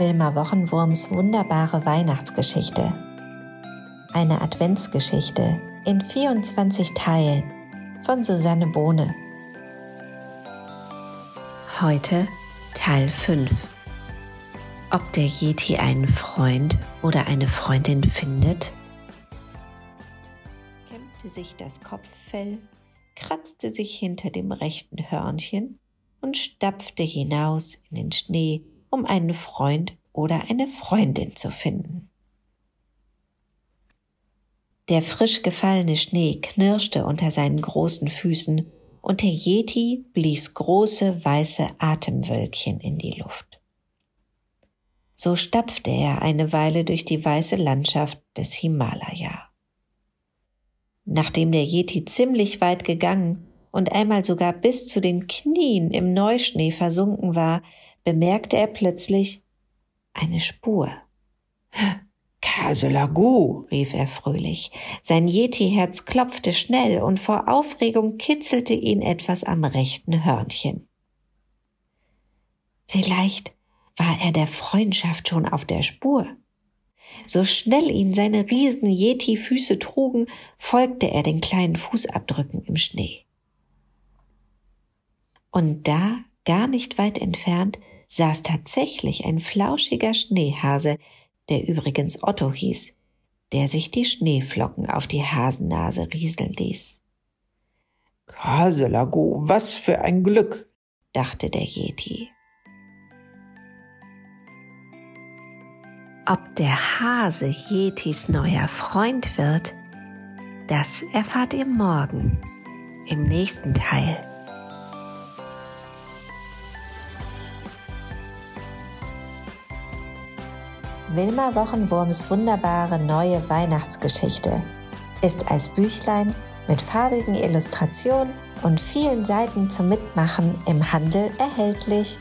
Wilma Wochenwurms wunderbare Weihnachtsgeschichte. Eine Adventsgeschichte in 24 Teilen von Susanne Bohne. Heute Teil 5. Ob der Yeti einen Freund oder eine Freundin findet? Kämmte sich das Kopffell, kratzte sich hinter dem rechten Hörnchen und stapfte hinaus in den Schnee, um einen Freund oder eine Freundin zu finden. Der frisch gefallene Schnee knirschte unter seinen großen Füßen und der Yeti blies große weiße Atemwölkchen in die Luft. So stapfte er eine Weile durch die weiße Landschaft des Himalaya. Nachdem der Yeti ziemlich weit gegangen und einmal sogar bis zu den Knien im Neuschnee versunken war, bemerkte er plötzlich eine Spur. Kaselagu, rief er fröhlich. Sein Yeti-Herz klopfte schnell und vor Aufregung kitzelte ihn etwas am rechten Hörnchen. Vielleicht war er der Freundschaft schon auf der Spur. So schnell ihn seine riesen Yeti-Füße trugen, folgte er den kleinen Fußabdrücken im Schnee. Und da, gar nicht weit entfernt, saß tatsächlich ein flauschiger Schneehase, der übrigens Otto hieß, der sich die Schneeflocken auf die Hasennase rieseln ließ. Haselago, was für ein Glück, dachte der Yeti. Ob der Hase Yetis neuer Freund wird, das erfahrt ihr morgen im nächsten Teil. Wilma Wochenwurms wunderbare neue Weihnachtsgeschichte ist als Büchlein mit farbigen Illustrationen und vielen Seiten zum Mitmachen im Handel erhältlich.